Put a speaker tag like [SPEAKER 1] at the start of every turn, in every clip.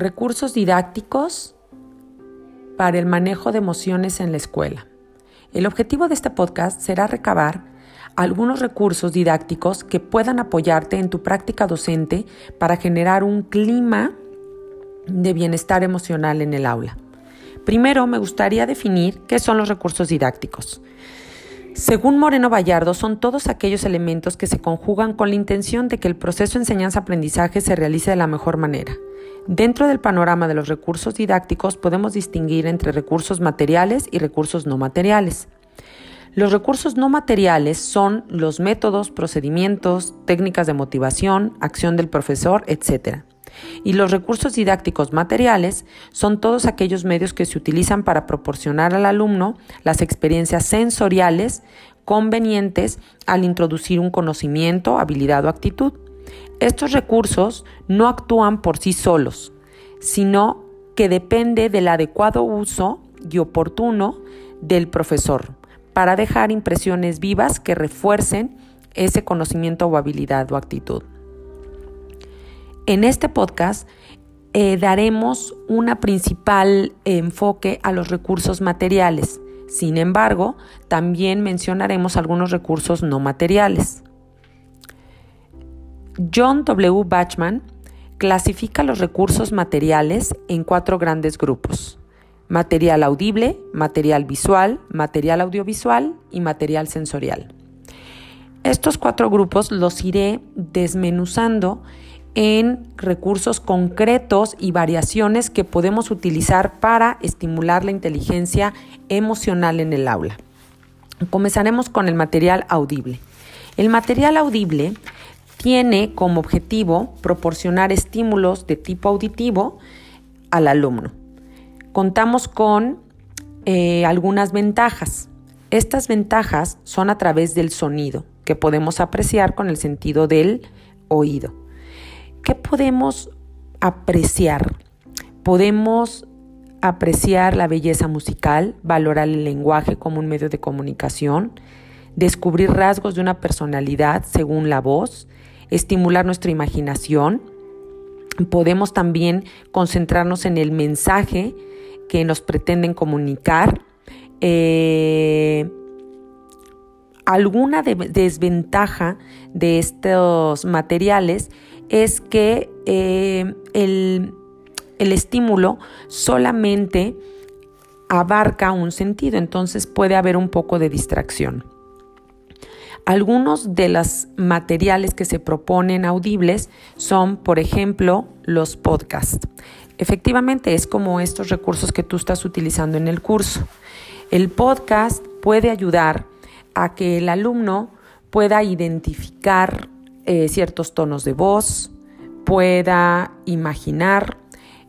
[SPEAKER 1] recursos didácticos para el manejo de emociones en la escuela. El objetivo de este podcast será recabar algunos recursos didácticos que puedan apoyarte en tu práctica docente para generar un clima de bienestar emocional en el aula. Primero, me gustaría definir qué son los recursos didácticos. Según Moreno Vallardo, son todos aquellos elementos que se conjugan con la intención de que el proceso enseñanza-aprendizaje se realice de la mejor manera. Dentro del panorama de los recursos didácticos podemos distinguir entre recursos materiales y recursos no materiales. Los recursos no materiales son los métodos, procedimientos, técnicas de motivación, acción del profesor, etc. Y los recursos didácticos materiales son todos aquellos medios que se utilizan para proporcionar al alumno las experiencias sensoriales convenientes al introducir un conocimiento, habilidad o actitud. Estos recursos no actúan por sí solos, sino que depende del adecuado uso y oportuno del profesor para dejar impresiones vivas que refuercen ese conocimiento o habilidad o actitud. En este podcast eh, daremos una principal enfoque a los recursos materiales. Sin embargo, también mencionaremos algunos recursos no materiales. John W. Bachman clasifica los recursos materiales en cuatro grandes grupos. Material audible, material visual, material audiovisual y material sensorial. Estos cuatro grupos los iré desmenuzando en recursos concretos y variaciones que podemos utilizar para estimular la inteligencia emocional en el aula. Comenzaremos con el material audible. El material audible tiene como objetivo proporcionar estímulos de tipo auditivo al alumno. Contamos con eh, algunas ventajas. Estas ventajas son a través del sonido, que podemos apreciar con el sentido del oído. ¿Qué podemos apreciar? Podemos apreciar la belleza musical, valorar el lenguaje como un medio de comunicación, descubrir rasgos de una personalidad según la voz, estimular nuestra imaginación. Podemos también concentrarnos en el mensaje que nos pretenden comunicar. Eh, alguna desventaja de estos materiales es que eh, el, el estímulo solamente abarca un sentido, entonces puede haber un poco de distracción. Algunos de los materiales que se proponen audibles son, por ejemplo, los podcasts. Efectivamente, es como estos recursos que tú estás utilizando en el curso. El podcast puede ayudar a que el alumno pueda identificar eh, ciertos tonos de voz, pueda imaginar,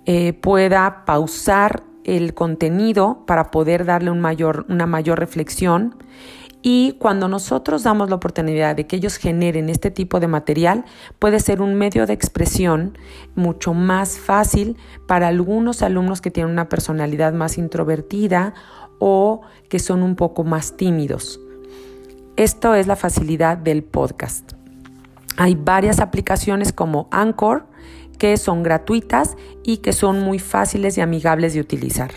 [SPEAKER 1] eh, pueda pausar el contenido para poder darle una mayor reflexión y cuando nosotros damos la oportunidad de que ellos generen este tipo de material, puede ser un medio de expresión mucho más fácil para algunos alumnos que tienen una personalidad más introvertida o que son un poco más tímidos. Esto es la facilidad del podcast. Hay varias aplicaciones como Anchor que son gratuitas y que son muy fáciles y amigables de utilizar.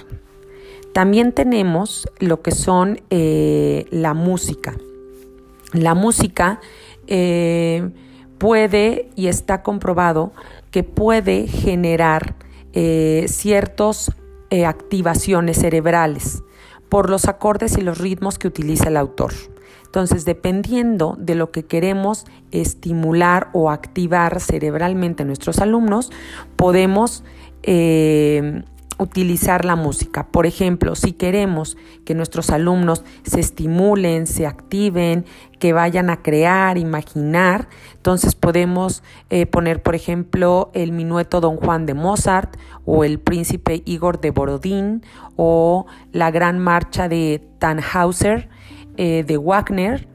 [SPEAKER 1] También tenemos lo que son eh, la música. La música eh, puede y está comprobado que puede generar eh, ciertas activaciones cerebrales por los acordes y los ritmos que utiliza el autor. Entonces, dependiendo de lo que queremos estimular o activar cerebralmente a nuestros alumnos, podemos utilizar la música. Por ejemplo, si queremos que nuestros alumnos se estimulen, se activen, que vayan a crear, imaginar, entonces podemos eh, poner, por ejemplo, el minueto Don Juan de Mozart o el príncipe Igor de Borodín o la gran marcha de Tannhauser eh, de Wagner.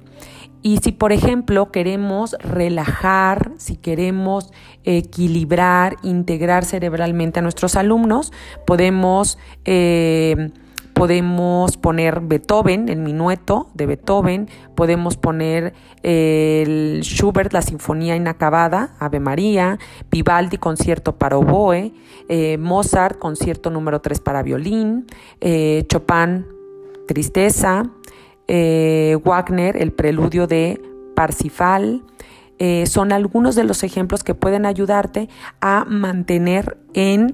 [SPEAKER 1] Y si, por ejemplo, queremos relajar, si queremos equilibrar, integrar cerebralmente a nuestros alumnos, podemos eh, podemos poner Beethoven, el minueto de Beethoven, podemos poner el Schubert, la Sinfonía Inacabada, Ave María, Vivaldi, concierto para oboe, eh, Mozart, concierto número 3 para violín, eh, Chopin, Tristeza, eh, Wagner, el preludio de Parsifal, son algunos de los ejemplos que pueden ayudarte a mantener en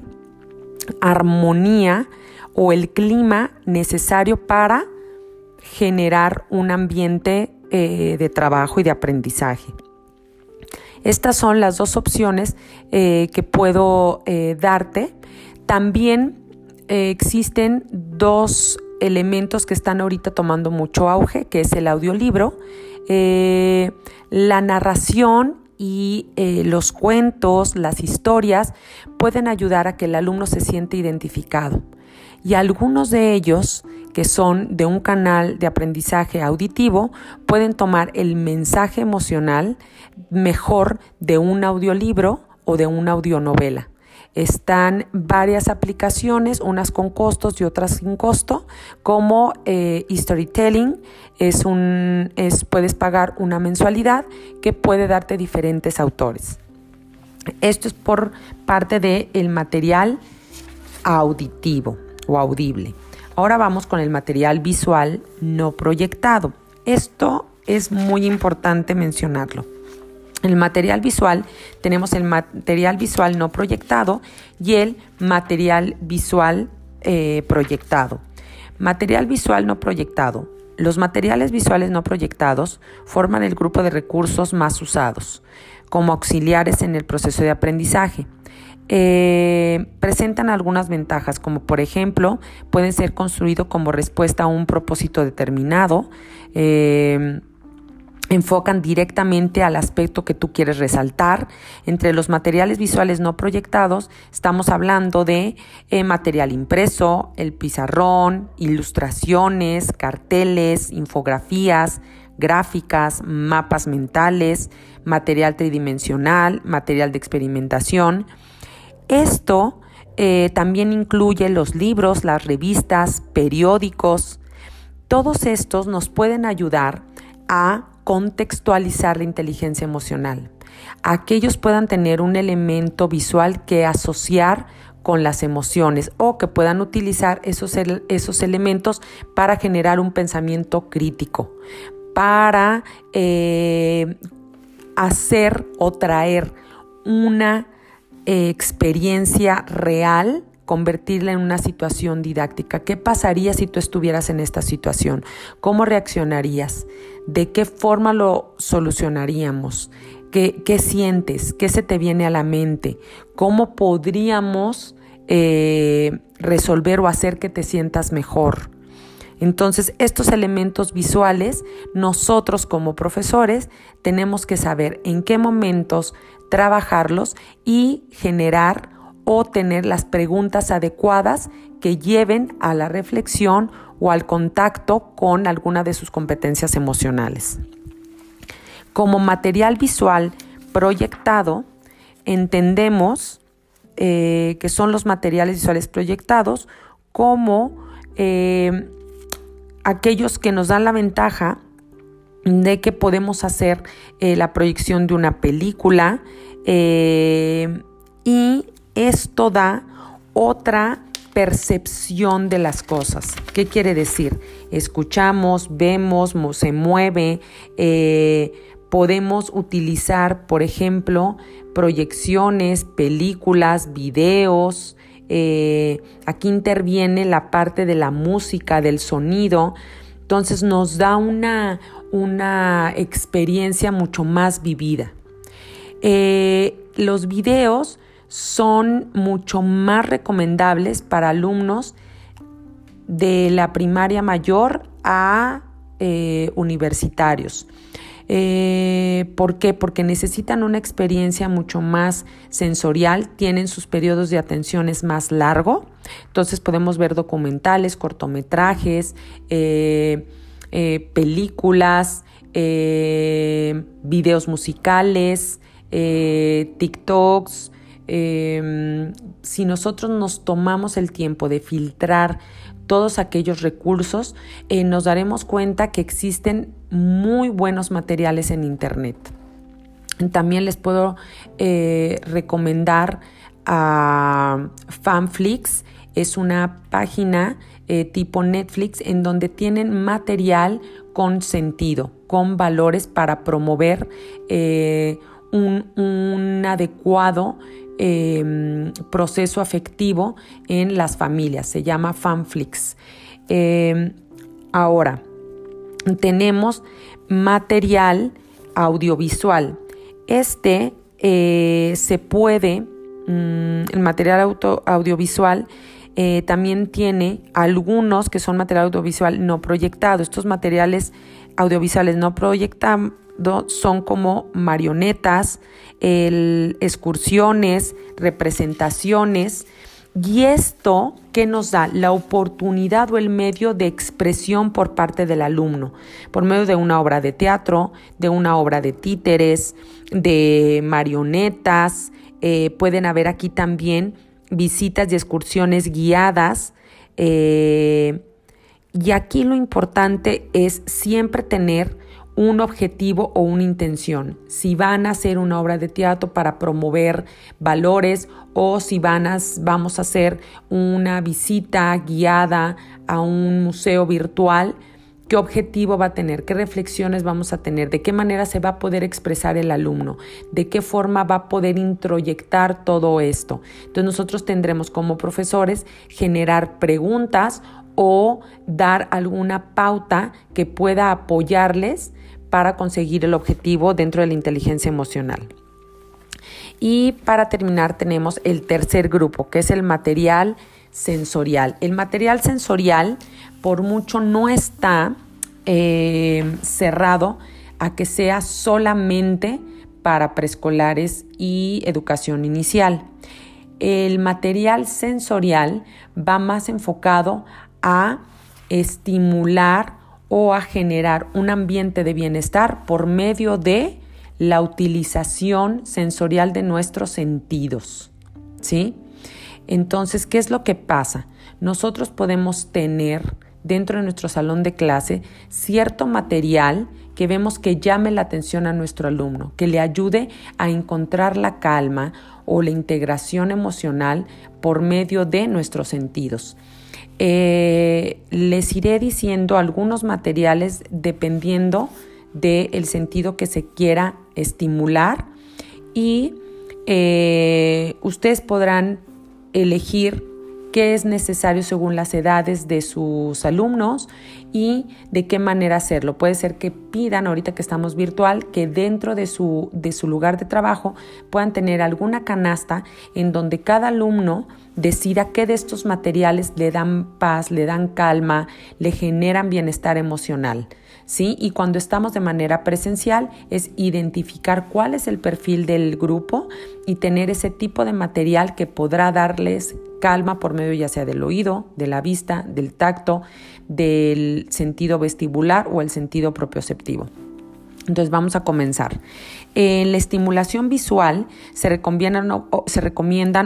[SPEAKER 1] armonía o el clima necesario para generar un ambiente eh, de trabajo y de aprendizaje. Estas son las dos opciones eh, que puedo eh, darte. También existen dos elementos que están ahorita tomando mucho auge, que es el audiolibro, la narración y los cuentos, las historias pueden ayudar a que el alumno se siente identificado y algunos de ellos que son de un canal de aprendizaje auditivo pueden tomar el mensaje emocional mejor de un audiolibro o de una audionovela. Están varias aplicaciones, unas con costos y otras sin costo, como eh, Storytelling, es un, es, puedes pagar una mensualidad que puede darte diferentes autores. Esto es por parte del material auditivo o audible. Ahora vamos con el material visual no proyectado. Esto es muy importante mencionarlo. El material visual, tenemos el material visual no proyectado y el material visual eh, proyectado. Material visual no proyectado. Los materiales visuales no proyectados forman el grupo de recursos más usados como auxiliares en el proceso de aprendizaje. Eh, presentan algunas ventajas, como por ejemplo, pueden ser construidos como respuesta a un propósito determinado, eh, enfocan directamente al aspecto que tú quieres resaltar. Entre los materiales visuales no proyectados estamos hablando de eh, material impreso, el pizarrón, ilustraciones, carteles, infografías, gráficas, mapas mentales, material tridimensional, material de experimentación. Esto eh, también incluye los libros, las revistas, periódicos. Todos estos nos pueden ayudar a contextualizar la inteligencia emocional, a que ellos puedan tener un elemento visual que asociar con las emociones o que puedan utilizar esos, esos elementos para generar un pensamiento crítico, para eh, hacer o traer una experiencia real, convertirla en una situación didáctica. ¿Qué pasaría si tú estuvieras en esta situación? ¿Cómo reaccionarías? ¿De qué forma lo solucionaríamos? ¿Qué, qué sientes? ¿Qué se te viene a la mente? ¿Cómo podríamos eh, resolver o hacer que te sientas mejor? Entonces, estos elementos visuales, nosotros como profesores tenemos que saber en qué momentos trabajarlos y generar o tener las preguntas adecuadas que lleven a la reflexión o al contacto con alguna de sus competencias emocionales. Como material visual proyectado, entendemos eh, que son los materiales visuales proyectados como eh, aquellos que nos dan la ventaja de que podemos hacer eh, la proyección de una película y esto da otra percepción de las cosas. ¿Qué quiere decir? Escuchamos, vemos, se mueve, eh, podemos utilizar, por ejemplo, proyecciones, películas, videos, eh, aquí interviene la parte de la música, del sonido, entonces nos da una, una experiencia mucho más vivida. Eh, los videos son mucho más recomendables para alumnos de la primaria mayor a eh, universitarios. Eh, ¿Por qué? Porque necesitan una experiencia mucho más sensorial, tienen sus periodos de atenciones más largo, entonces podemos ver documentales, cortometrajes, eh, películas, videos musicales, TikToks. Si nosotros nos tomamos el tiempo de filtrar todos aquellos recursos, eh, nos daremos cuenta que existen muy buenos materiales en Internet. También les puedo eh, recomendar a Fanflix, es una página eh, tipo Netflix en donde tienen material con sentido, con valores para promover un, adecuado em, proceso afectivo en las familias. Se llama Fanflix. Em, ahora, tenemos material audiovisual. Este eh, se puede, mm, el material audiovisual eh, también tiene algunos que son material audiovisual no proyectado. Estos materiales audiovisuales no proyectados son como marionetas, excursiones, representaciones. Y esto que nos da la oportunidad o el medio de expresión por parte del alumno, por medio de una obra de teatro, de una obra de títeres, de marionetas. Eh, pueden haber aquí también visitas y excursiones guiadas. Eh, y aquí lo importante es siempre tener un objetivo o una intención. Si van a hacer una obra de teatro para promover valores o si van a, vamos a hacer una visita guiada a un museo virtual, ¿Qué objetivo va a tener? ¿Qué reflexiones vamos a tener? ¿De qué manera se va a poder expresar el alumno? ¿De qué forma va a poder introyectar todo esto? Entonces nosotros tendremos como profesores generar preguntas o dar alguna pauta que pueda apoyarles para conseguir el objetivo dentro de la inteligencia emocional. Y para terminar tenemos el tercer grupo, que es el material sensorial. El material sensorial, por mucho, no está eh, cerrado a que sea solamente para preescolares y educación inicial. El material sensorial va más enfocado a estimular o a generar un ambiente de bienestar por medio de la utilización sensorial de nuestros sentidos. ¿Sí? Entonces, ¿qué es lo que pasa? Nosotros podemos tener dentro de nuestro salón de clase cierto material que vemos que llame la atención a nuestro alumno, que le ayude a encontrar la calma o la integración emocional por medio de nuestros sentidos. Eh, les iré diciendo algunos materiales dependiendo del sentido que se quiera estimular y eh, ustedes podrán elegir qué es necesario según las edades de sus alumnos y de qué manera hacerlo. Puede ser que pidan, ahorita que estamos virtual, que dentro de su, de su lugar de trabajo puedan tener alguna canasta en donde cada alumno decida qué de estos materiales le dan paz, le dan calma, le generan bienestar emocional. ¿Sí? Y cuando estamos de manera presencial es identificar cuál es el perfil del grupo y tener ese tipo de material que podrá darles calma por medio ya sea del oído, de la vista, del tacto, del sentido vestibular o el sentido propioceptivo. Entonces vamos a comenzar. En la estimulación visual se recomiendan,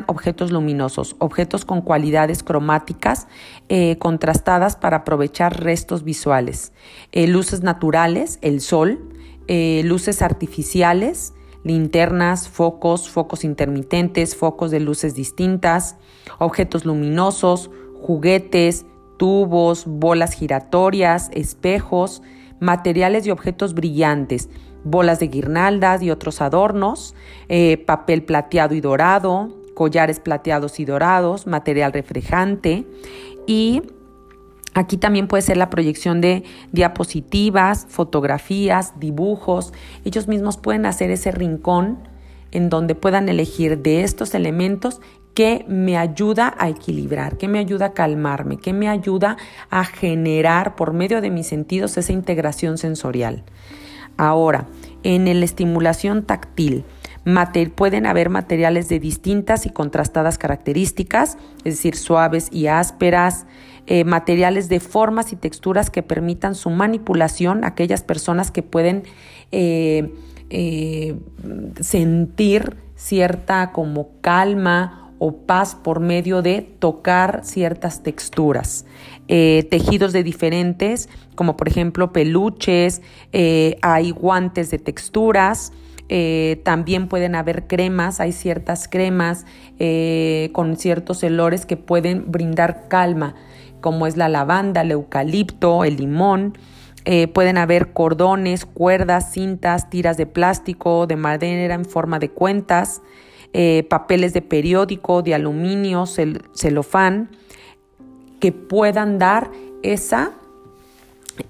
[SPEAKER 1] objetos luminosos, objetos con cualidades cromáticas eh, contrastadas para aprovechar restos visuales, eh, luces naturales, el sol, eh, luces artificiales, linternas, focos, focos intermitentes, focos de luces distintas, objetos luminosos, juguetes, tubos, bolas giratorias, espejos, materiales y objetos brillantes, bolas de guirnaldas y otros adornos, eh, papel plateado y dorado, collares plateados y dorados, material reflejante y Aquí también puede ser la proyección de diapositivas, fotografías, dibujos. Ellos mismos pueden hacer ese rincón en donde puedan elegir de estos elementos que me ayuda a equilibrar, que me ayuda a calmarme, que me ayuda a generar por medio de mis sentidos esa integración sensorial. Ahora, en la estimulación táctil, pueden haber materiales de distintas y contrastadas características, es decir, suaves y ásperas, eh, materiales de formas y texturas que permitan su manipulación, aquellas personas que pueden eh, eh, sentir cierta como calma o paz por medio de tocar ciertas texturas. Eh, tejidos de diferentes, como por ejemplo peluches, eh, hay guantes de texturas, eh, también pueden haber cremas, hay ciertas cremas con ciertos olores que pueden brindar calma, como es la lavanda, el eucalipto, el limón. pueden haber cordones, cuerdas, cintas, tiras de plástico, de madera en forma de cuentas, eh, papeles de periódico, de aluminio, celofán, que puedan dar esa,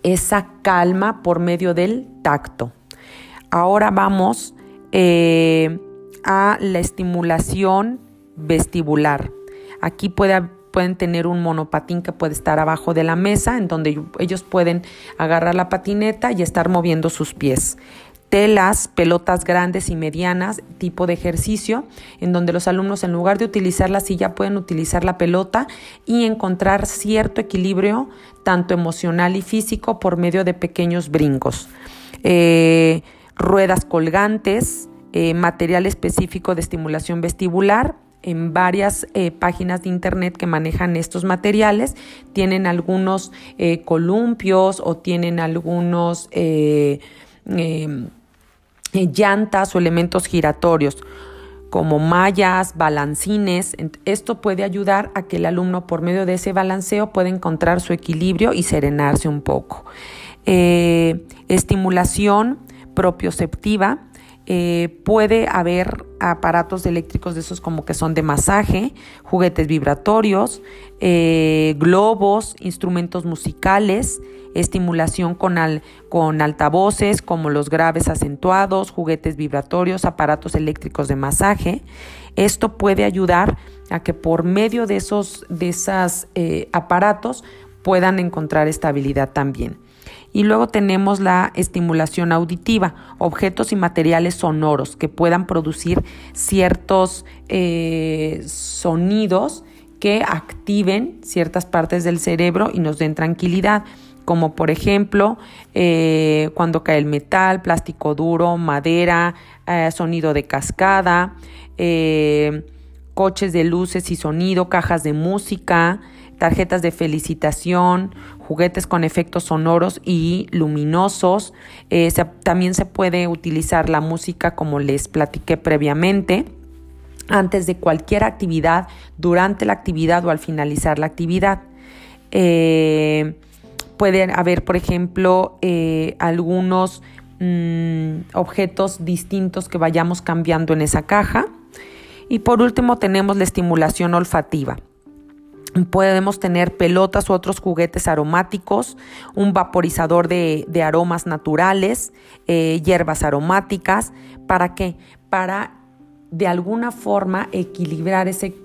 [SPEAKER 1] esa calma por medio del tacto. Ahora vamos eh, a la estimulación vestibular. Aquí pueden tener un monopatín que puede estar abajo de la mesa, en donde ellos pueden agarrar la patineta y estar moviendo sus pies telas, pelotas grandes y medianas, tipo de ejercicio, en donde los alumnos en lugar de utilizar la silla pueden utilizar la pelota y encontrar cierto equilibrio, tanto emocional y físico, por medio de pequeños brincos. Eh, ruedas colgantes, eh, material específico de estimulación vestibular, en varias eh, páginas de internet que manejan estos materiales. Tienen algunos columpios o tienen algunos eh, llantas o elementos giratorios como mallas, balancines. Esto puede ayudar a que el alumno por medio de ese balanceo pueda encontrar su equilibrio y serenarse un poco. Eh, estimulación propioceptiva. Eh, puede haber aparatos eléctricos de esos como que son de masaje, juguetes vibratorios, globos, instrumentos musicales, estimulación con, con altavoces como los graves acentuados, juguetes vibratorios, aparatos eléctricos de masaje. Esto puede ayudar a que por medio de esos de eh, aparatos puedan encontrar estabilidad también. Y luego tenemos la estimulación auditiva, objetos y materiales sonoros que puedan producir ciertos eh, sonidos que activen ciertas partes del cerebro y nos den tranquilidad como por ejemplo eh, cuando cae el metal, plástico duro, madera, eh, sonido de cascada, eh, coches de luces y sonido, cajas de música, tarjetas de felicitación, juguetes con efectos sonoros y luminosos. también se puede utilizar la música como les platiqué previamente antes de cualquier actividad, durante la actividad o al finalizar la actividad. Pueden haber, por ejemplo, eh, algunos mm, objetos distintos que vayamos cambiando en esa caja. Y por último tenemos la estimulación olfativa. Podemos tener pelotas u otros juguetes aromáticos, un vaporizador de, aromas naturales, eh, hierbas aromáticas. ¿Para qué? Para de alguna forma equilibrar ese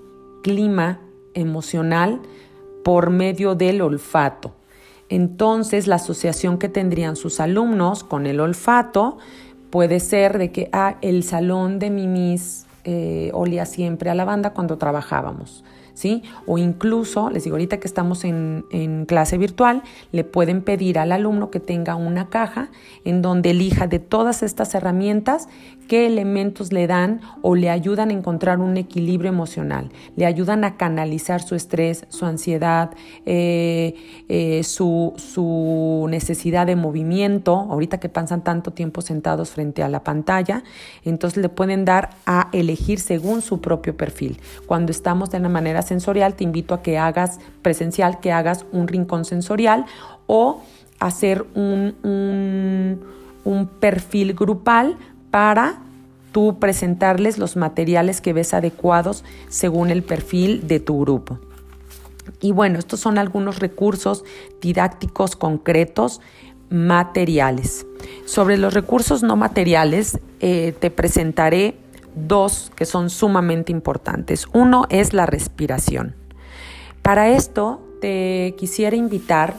[SPEAKER 1] clima emocional por medio del olfato. Entonces, la asociación que tendrían sus alumnos con el olfato puede ser de que ah, el salón de mimis eh, olía siempre a lavanda cuando trabajábamos. ¿sí? O incluso, les digo, ahorita que estamos en, clase virtual, le pueden pedir al alumno que tenga una caja en donde elija de todas estas herramientas qué elementos le dan o le ayudan a encontrar un equilibrio emocional, le ayudan a canalizar su estrés, su ansiedad, eh, eh, su, su necesidad de movimiento, ahorita que pasan tanto tiempo sentados frente a la pantalla, entonces le pueden dar a elegir según su propio perfil. Cuando estamos de una manera sensorial, te invito a que hagas presencial, que hagas un rincón sensorial o hacer un, un, perfil grupal para tú presentarles los materiales que ves adecuados según el perfil de tu grupo. Y bueno, estos son algunos recursos didácticos concretos materiales. Sobre los recursos no materiales, eh, te presentaré dos que son sumamente importantes. Uno es la respiración. Para esto te quisiera invitar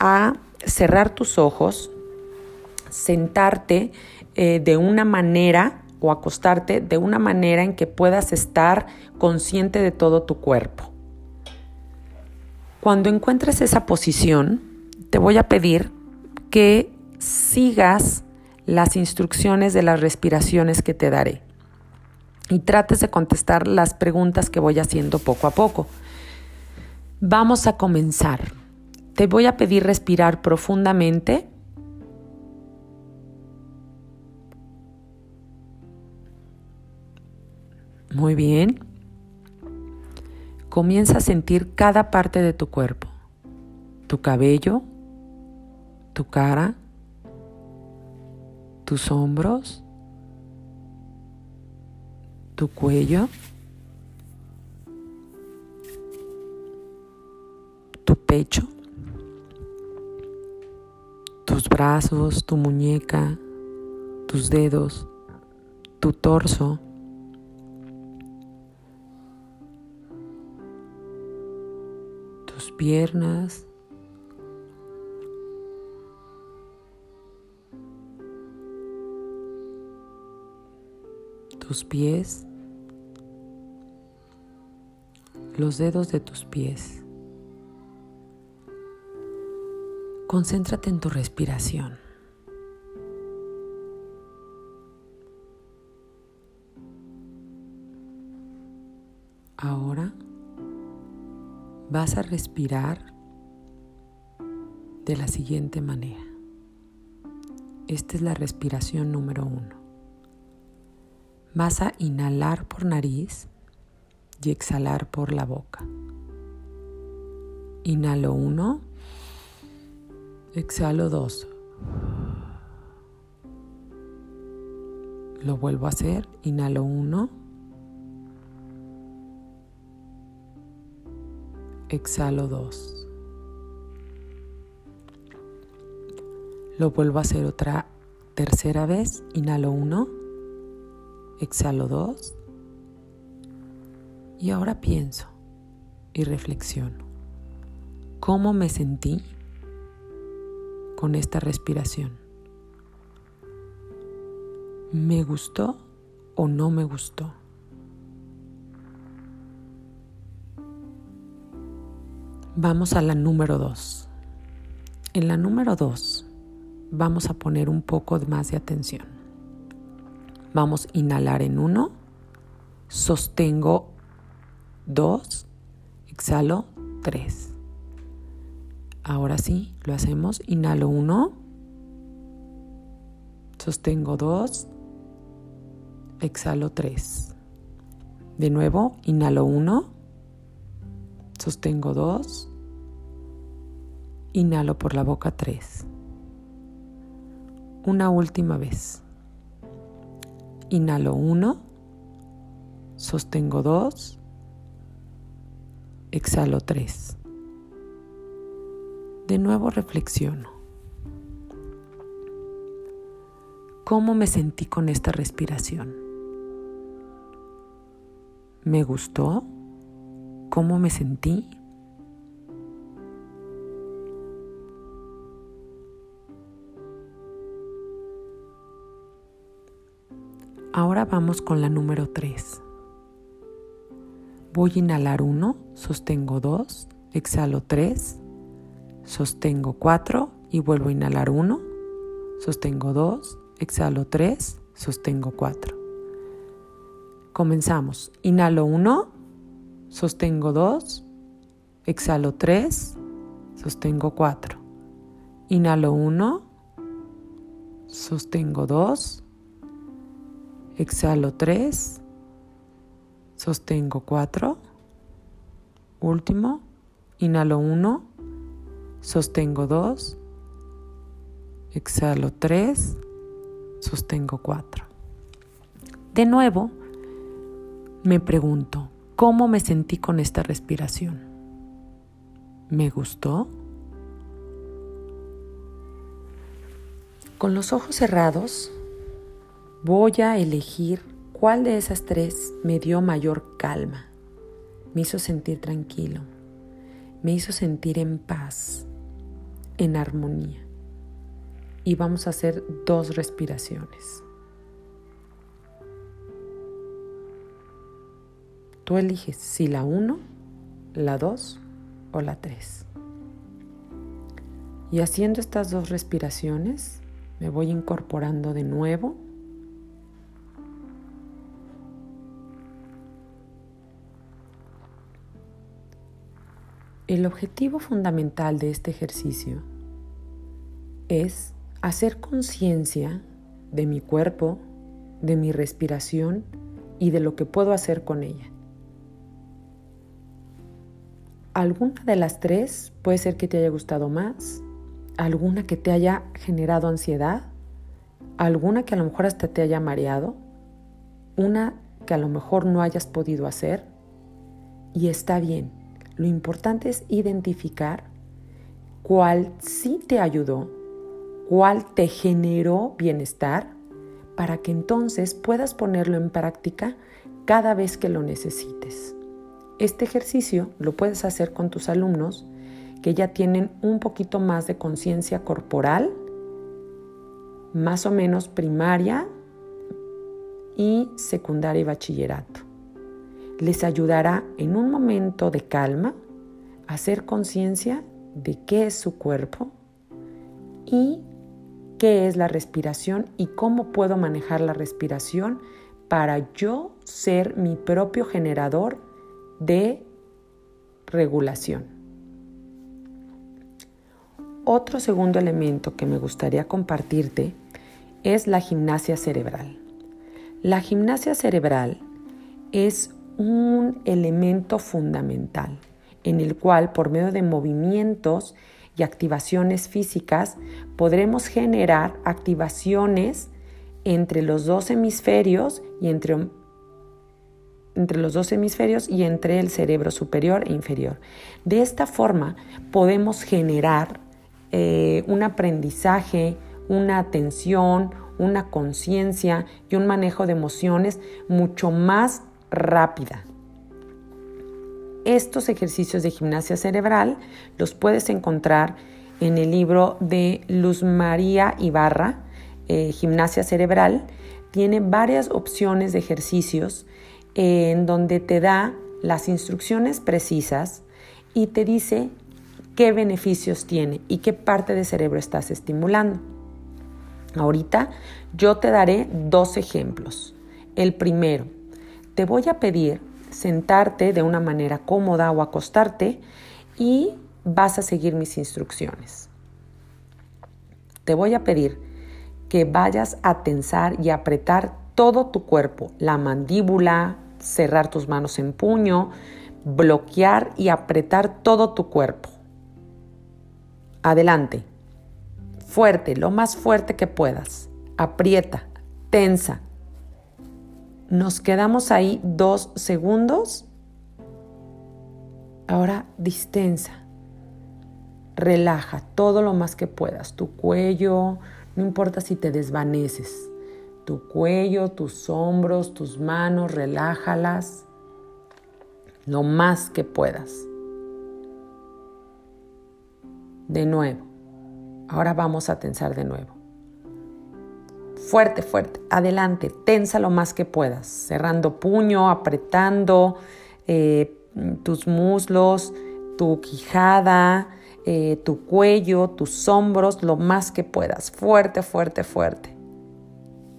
[SPEAKER 1] a cerrar tus ojos, sentarte eh, de una manera o acostarte de una manera en que puedas estar consciente de todo tu cuerpo. Cuando encuentres esa posición, te voy a pedir que sigas las instrucciones de las respiraciones que te daré. y trates de contestar las preguntas que voy haciendo poco a poco. Vamos a comenzar. Te voy a pedir respirar profundamente. Muy bien. Comienza a sentir cada parte de tu cuerpo. Tu cabello, tu cara, tus hombros, tu cuello, tu pecho, tus brazos, tu muñeca, tus dedos, tu torso. Piernas, tus pies, los dedos de tus pies. Concéntrate en tu respiración. Ahora vas a respirar de la siguiente manera. Esta es la respiración número uno. Vas a inhalar por nariz y exhalar por la boca. Inhalo uno, exhalo dos. Lo vuelvo a hacer, inhalo uno, exhalo dos. Lo vuelvo a hacer otra tercera vez, inhalo uno exhalo dos y ahora pienso y reflexiono. ¿Cómo me sentí con esta respiración? ¿Me gustó o no me gustó? Vamos a la número dos. En la número dos vamos a poner un poco más de atención. Vamos a inhalar en uno, sostengo dos, exhalo tres. Ahora sí, lo hacemos. Inhalo uno, sostengo dos, exhalo tres. De nuevo, inhalo uno, sostengo dos, inhalo por la boca tres. Una última vez. Inhalo 1, sostengo 2, exhalo 3. De nuevo reflexiono. ¿Cómo me sentí con esta respiración? ¿Me gustó? ¿Cómo me sentí? Ahora vamos con la número 3. Voy a inhalar 1, sostengo 2, exhalo 3, sostengo 4 y vuelvo a inhalar 1, sostengo 2, exhalo 3, sostengo 4. Comenzamos. Inhalo 1, sostengo 2, exhalo 3, sostengo 4. Inhalo 1, sostengo 2, Exhalo 3, sostengo 4, último, inhalo 1, sostengo 2, exhalo 3, sostengo 4. De nuevo, me pregunto, ¿cómo me sentí con esta respiración? ¿Me gustó? Con los ojos cerrados, Voy a elegir cuál de esas tres me dio mayor calma, me hizo sentir tranquilo, me hizo sentir en paz, en armonía. Y vamos a hacer dos respiraciones. Tú eliges si la 1, la 2 o la 3. Y haciendo estas dos respiraciones, me voy incorporando de nuevo. El objetivo fundamental de este ejercicio es hacer conciencia de mi cuerpo, de mi respiración y de lo que puedo hacer con ella. Alguna de las tres puede ser que te haya gustado más, alguna que te haya generado ansiedad, alguna que a lo mejor hasta te haya mareado, una que a lo mejor no hayas podido hacer y está bien. Lo importante es identificar cuál sí te ayudó, cuál te generó bienestar, para que entonces puedas ponerlo en práctica cada vez que lo necesites. Este ejercicio lo puedes hacer con tus alumnos que ya tienen un poquito más de conciencia corporal, más o menos primaria y secundaria y bachillerato. Les ayudará en un momento de calma a hacer conciencia de qué es su cuerpo y qué es la respiración y cómo puedo manejar la respiración para yo ser mi propio generador de regulación. Otro segundo elemento que me gustaría compartirte es la gimnasia cerebral. La gimnasia cerebral es un elemento fundamental en el cual por medio de movimientos y activaciones físicas podremos generar activaciones entre los dos hemisferios y entre, entre los dos hemisferios y entre el cerebro superior e inferior. De esta forma podemos generar eh, un aprendizaje, una atención, una conciencia y un manejo de emociones mucho más rápida. Estos ejercicios de gimnasia cerebral los puedes encontrar en el libro de Luz María Ibarra, eh, Gimnasia Cerebral. Tiene varias opciones de ejercicios en donde te da las instrucciones precisas y te dice qué beneficios tiene y qué parte del cerebro estás estimulando. Ahorita yo te daré dos ejemplos. El primero, te voy a pedir sentarte de una manera cómoda o acostarte y vas a seguir mis instrucciones. Te voy a pedir que vayas a tensar y apretar todo tu cuerpo, la mandíbula, cerrar tus manos en puño, bloquear y apretar todo tu cuerpo. Adelante. Fuerte, lo más fuerte que puedas. Aprieta, tensa. Nos quedamos ahí dos segundos. Ahora distensa. Relaja todo lo más que puedas. Tu cuello, no importa si te desvaneces. Tu cuello, tus hombros, tus manos, relájalas lo más que puedas. De nuevo. Ahora vamos a tensar de nuevo. Fuerte, fuerte. Adelante. Tensa lo más que puedas. Cerrando puño, apretando eh, tus muslos, tu quijada, eh, tu cuello, tus hombros, lo más que puedas. Fuerte, fuerte, fuerte.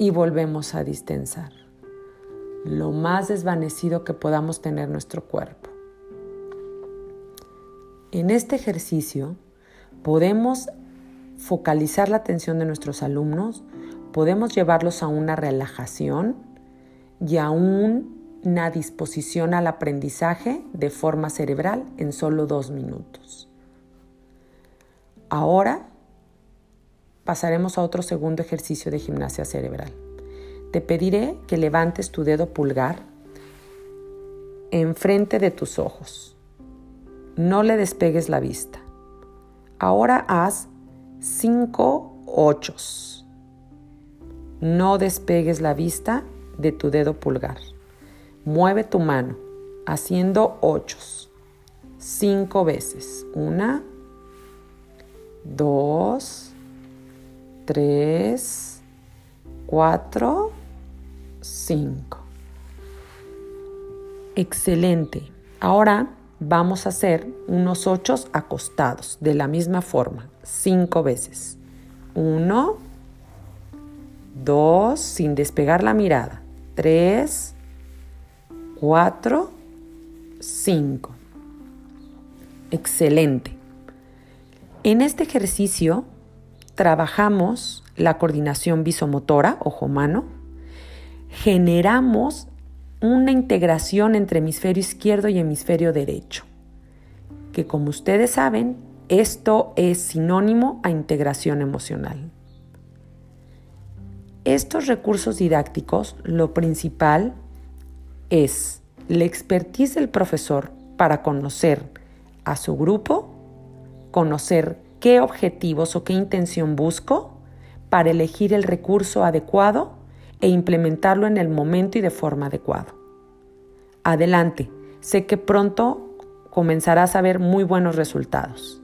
[SPEAKER 1] Y volvemos a distensar. Lo más desvanecido que podamos tener nuestro cuerpo. En este ejercicio podemos focalizar la atención de nuestros alumnos, podemos llevarlos a una relajación y a una disposición al aprendizaje de forma cerebral en solo dos minutos. Ahora pasaremos a otro segundo ejercicio de gimnasia cerebral. Te pediré que levantes tu dedo pulgar enfrente de tus ojos. No le despegues la vista. Ahora haz cinco ochos. No despegues la vista de tu dedo pulgar. Mueve tu mano haciendo ochos. Cinco veces. Una, dos, tres, cuatro, cinco. Excelente. Ahora vamos a hacer unos ocho acostados de la misma forma, cinco veces. Uno, dos, sin despegar la mirada. Tres, cuatro, cinco. Excelente. En este ejercicio trabajamos la coordinación visomotora, ojo-mano, generamos una integración entre hemisferio izquierdo y hemisferio derecho, que como ustedes saben, esto es sinónimo a integración emocional. Estos recursos didácticos, lo principal es la expertise del profesor para conocer a su grupo, conocer qué objetivos o qué intención busco para elegir el recurso adecuado e implementarlo en el momento y de forma adecuada. Adelante, sé que pronto comenzarás a ver muy buenos resultados.